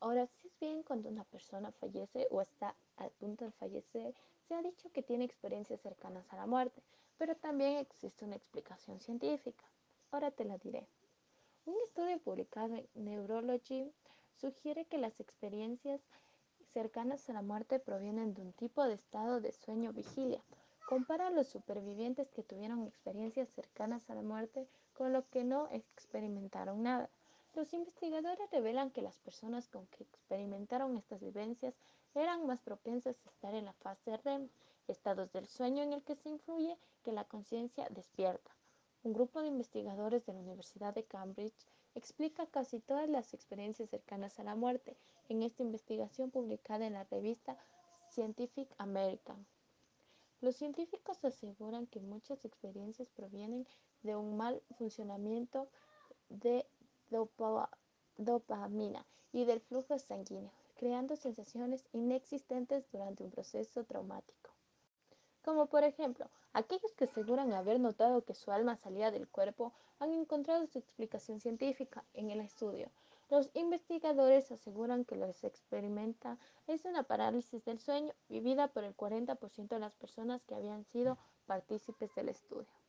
Ahora, si es bien cuando una persona fallece o está a punto de fallecer, se ha dicho que tiene experiencias cercanas a la muerte, pero también existe una explicación científica. Ahora te la diré. Un estudio publicado en Neurology sugiere que las experiencias cercanas a la muerte provienen de un tipo de estado de sueño vigilia. Compara a los supervivientes que tuvieron experiencias cercanas a la muerte con los que no experimentaron nada. Los investigadores revelan que las personas con que experimentaron estas vivencias eran más propensas a estar en la fase REM, estados del sueño en el que se influye que la conciencia despierta. Un grupo de investigadores de la Universidad de Cambridge explica casi todas las experiencias cercanas a la muerte en esta investigación publicada en la revista Scientific American. Los científicos aseguran que muchas experiencias provienen de un mal funcionamiento de dopamina y del flujo sanguíneo, creando sensaciones inexistentes durante un proceso traumático. Como por ejemplo, aquellos que aseguran haber notado que su alma salía del cuerpo han encontrado su explicación científica en el estudio. Los investigadores aseguran que lo que se experimenta es una parálisis del sueño vivida por el 40% de las personas que habían sido partícipes del estudio.